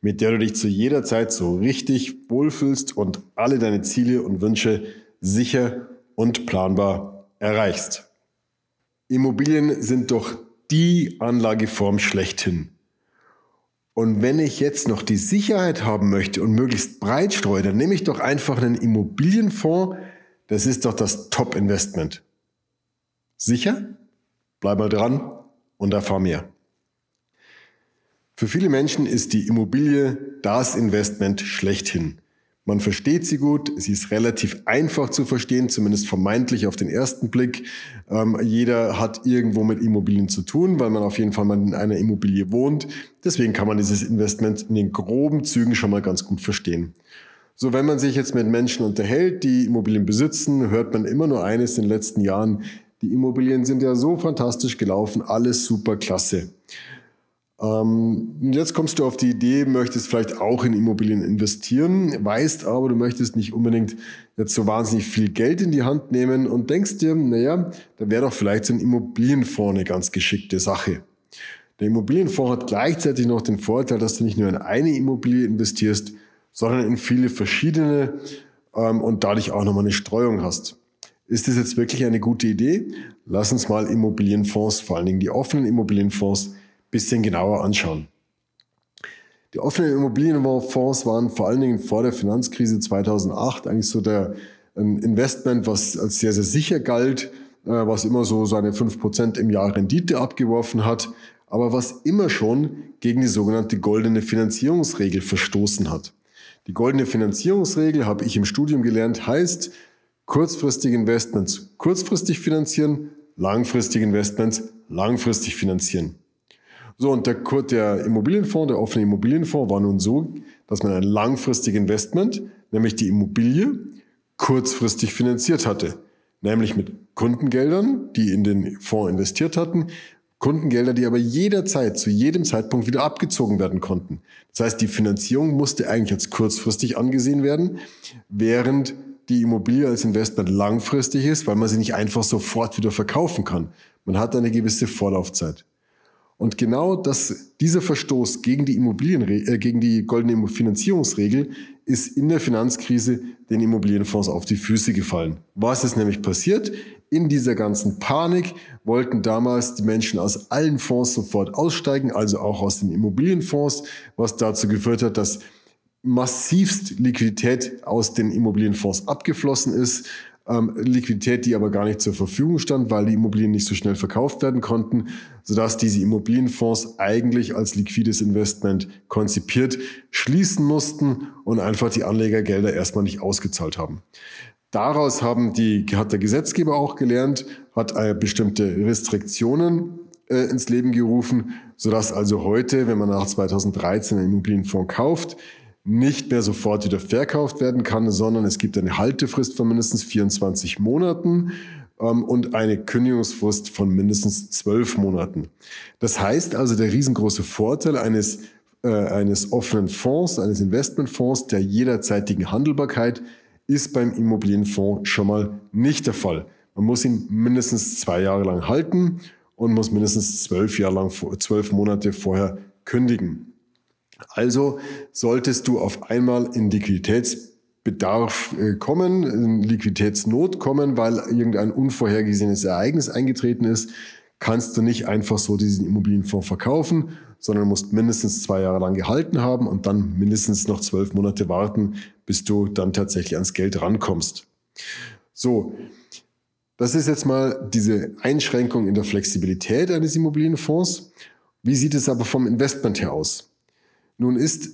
mit der du dich zu jeder Zeit so richtig wohlfühlst und alle deine Ziele und Wünsche sicher und planbar erreichst. Immobilien sind doch die Anlageform schlechthin. Und wenn ich jetzt noch die Sicherheit haben möchte und möglichst breit streue, dann nehme ich doch einfach einen Immobilienfonds. Das ist doch das Top-Investment. Sicher? Bleib mal dran und erfahr mehr. Für viele Menschen ist die Immobilie das Investment schlechthin. Man versteht sie gut, sie ist relativ einfach zu verstehen, zumindest vermeintlich auf den ersten Blick. Ähm, jeder hat irgendwo mit Immobilien zu tun, weil man auf jeden Fall mal in einer Immobilie wohnt. Deswegen kann man dieses Investment in den groben Zügen schon mal ganz gut verstehen. So, wenn man sich jetzt mit Menschen unterhält, die Immobilien besitzen, hört man immer nur eines in den letzten Jahren. Die Immobilien sind ja so fantastisch gelaufen, alles super klasse. Ähm, jetzt kommst du auf die Idee, möchtest vielleicht auch in Immobilien investieren, weißt aber, du möchtest nicht unbedingt jetzt so wahnsinnig viel Geld in die Hand nehmen und denkst dir, naja, da wäre doch vielleicht so ein Immobilienfonds eine ganz geschickte Sache. Der Immobilienfonds hat gleichzeitig noch den Vorteil, dass du nicht nur in eine Immobilie investierst, sondern in viele verschiedene ähm, und dadurch auch nochmal eine Streuung hast. Ist das jetzt wirklich eine gute Idee? Lass uns mal Immobilienfonds, vor allen Dingen die offenen Immobilienfonds, bisschen genauer anschauen. Die offenen Immobilienfonds waren vor allen Dingen vor der Finanzkrise 2008 eigentlich so der ein Investment, was als sehr, sehr sicher galt, äh, was immer so seine 5% im Jahr Rendite abgeworfen hat, aber was immer schon gegen die sogenannte goldene Finanzierungsregel verstoßen hat. Die goldene Finanzierungsregel, habe ich im Studium gelernt, heißt, kurzfristige Investments kurzfristig finanzieren, langfristige Investments langfristig finanzieren. So, und der, der Immobilienfonds, der offene Immobilienfonds war nun so, dass man ein langfristiges Investment, nämlich die Immobilie, kurzfristig finanziert hatte. Nämlich mit Kundengeldern, die in den Fonds investiert hatten, Kundengelder, die aber jederzeit, zu jedem Zeitpunkt wieder abgezogen werden konnten. Das heißt, die Finanzierung musste eigentlich als kurzfristig angesehen werden, während die Immobilie als Investment langfristig ist, weil man sie nicht einfach sofort wieder verkaufen kann. Man hat eine gewisse Vorlaufzeit. Und genau das, dieser Verstoß gegen die Immobilien, äh, gegen die goldene Finanzierungsregel ist in der Finanzkrise den Immobilienfonds auf die Füße gefallen. Was ist nämlich passiert? In dieser ganzen Panik wollten damals die Menschen aus allen Fonds sofort aussteigen, also auch aus den Immobilienfonds, was dazu geführt hat, dass massivst Liquidität aus den Immobilienfonds abgeflossen ist ähm, Liquidität, die aber gar nicht zur Verfügung stand, weil die Immobilien nicht so schnell verkauft werden konnten, sodass diese Immobilienfonds eigentlich als liquides Investment konzipiert schließen mussten und einfach die Anlegergelder erstmal nicht ausgezahlt haben. Daraus haben die, hat der Gesetzgeber auch gelernt, hat äh, bestimmte Restriktionen äh, ins Leben gerufen, sodass also heute, wenn man nach 2013 einen Immobilienfonds kauft, nicht mehr sofort wieder verkauft werden kann, sondern es gibt eine Haltefrist von mindestens 24 Monaten ähm, und eine Kündigungsfrist von mindestens 12 Monaten. Das heißt also, der riesengroße Vorteil eines, äh, eines offenen Fonds, eines Investmentfonds der jederzeitigen Handelbarkeit ist beim Immobilienfonds schon mal nicht der Fall. Man muss ihn mindestens zwei Jahre lang halten und muss mindestens zwölf Jahre lang, zwölf Monate vorher kündigen. Also solltest du auf einmal in Liquiditätsbedarf äh, kommen, in Liquiditätsnot kommen, weil irgendein unvorhergesehenes Ereignis eingetreten ist, kannst du nicht einfach so diesen Immobilienfonds verkaufen, sondern musst mindestens zwei Jahre lang gehalten haben und dann mindestens noch zwölf Monate warten, bis du dann tatsächlich ans Geld rankommst. So, das ist jetzt mal diese Einschränkung in der Flexibilität eines Immobilienfonds. Wie sieht es aber vom Investment her aus? Nun ist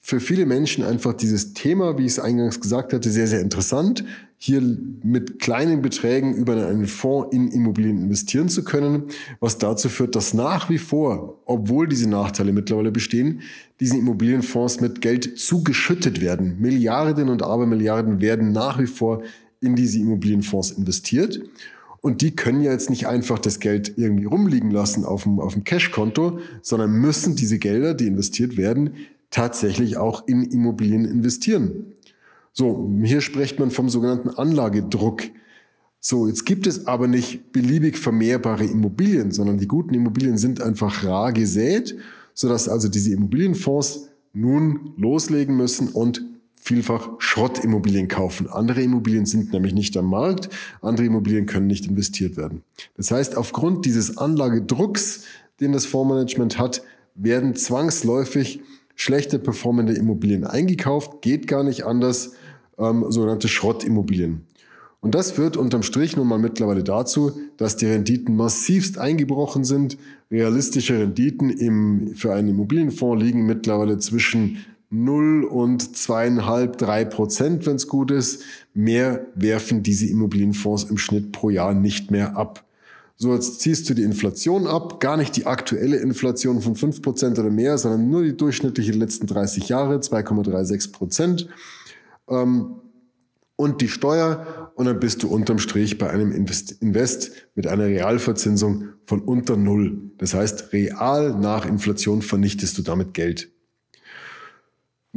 für viele Menschen einfach dieses Thema, wie ich es eingangs gesagt hatte, sehr, sehr interessant. hier mit kleinen Beträgen über einen Fonds in Immobilien investieren zu können, was dazu führt, dass nach wie vor, obwohl diese Nachteile mittlerweile bestehen, diese Immobilienfonds mit Geld zugeschüttet werden. Milliarden und Abermilliarden werden nach wie vor in diese Immobilienfonds investiert. Und die können ja jetzt nicht einfach das Geld irgendwie rumliegen lassen auf dem, auf dem Cashkonto, sondern müssen diese Gelder, die investiert werden, tatsächlich auch in Immobilien investieren. So, hier spricht man vom sogenannten Anlagedruck. So, jetzt gibt es aber nicht beliebig vermehrbare Immobilien, sondern die guten Immobilien sind einfach rar gesät, sodass also diese Immobilienfonds nun loslegen müssen und vielfach Schrottimmobilien kaufen. Andere Immobilien sind nämlich nicht am Markt, andere Immobilien können nicht investiert werden. Das heißt, aufgrund dieses Anlagedrucks, den das Fondsmanagement hat, werden zwangsläufig schlechte performende Immobilien eingekauft, geht gar nicht anders ähm, sogenannte Schrottimmobilien. Und das führt unterm Strich nun mal mittlerweile dazu, dass die Renditen massivst eingebrochen sind. Realistische Renditen im, für einen Immobilienfonds liegen mittlerweile zwischen 0 und 2,5, 3 Prozent, wenn es gut ist. Mehr werfen diese Immobilienfonds im Schnitt pro Jahr nicht mehr ab. So, jetzt ziehst du die Inflation ab, gar nicht die aktuelle Inflation von 5 Prozent oder mehr, sondern nur die durchschnittliche letzten 30 Jahre, 2,36 Prozent ähm, und die Steuer und dann bist du unterm Strich bei einem Invest mit einer Realverzinsung von unter Null. Das heißt, real nach Inflation vernichtest du damit Geld.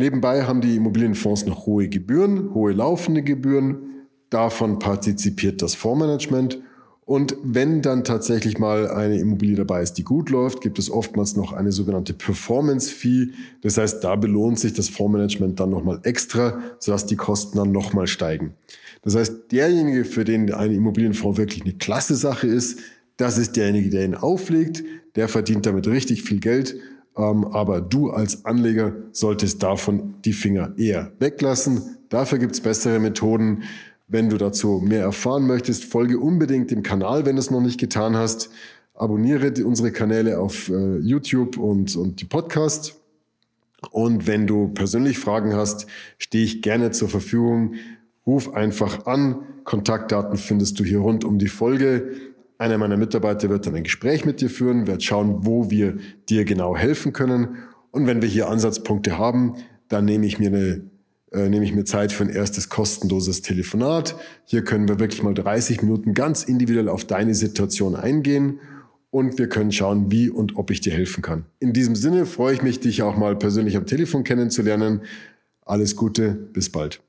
Nebenbei haben die Immobilienfonds noch hohe Gebühren, hohe laufende Gebühren. Davon partizipiert das Fondsmanagement und wenn dann tatsächlich mal eine Immobilie dabei ist, die gut läuft, gibt es oftmals noch eine sogenannte Performance-Fee. Das heißt, da belohnt sich das Fondsmanagement dann nochmal extra, sodass die Kosten dann nochmal steigen. Das heißt, derjenige, für den ein Immobilienfonds wirklich eine klasse Sache ist, das ist derjenige, der ihn auflegt. Der verdient damit richtig viel Geld. Ähm, aber du als Anleger solltest davon die Finger eher weglassen. Dafür gibt es bessere Methoden. Wenn du dazu mehr erfahren möchtest, folge unbedingt dem Kanal, wenn du es noch nicht getan hast. Abonniere unsere Kanäle auf äh, YouTube und, und die Podcast. Und wenn du persönlich Fragen hast, stehe ich gerne zur Verfügung. Ruf einfach an. Kontaktdaten findest du hier rund um die Folge. Einer meiner Mitarbeiter wird dann ein Gespräch mit dir führen, wird schauen, wo wir dir genau helfen können. Und wenn wir hier Ansatzpunkte haben, dann nehme ich mir eine äh, nehme ich mir Zeit für ein erstes kostenloses Telefonat. Hier können wir wirklich mal 30 Minuten ganz individuell auf deine Situation eingehen und wir können schauen, wie und ob ich dir helfen kann. In diesem Sinne freue ich mich, dich auch mal persönlich am Telefon kennenzulernen. Alles Gute, bis bald.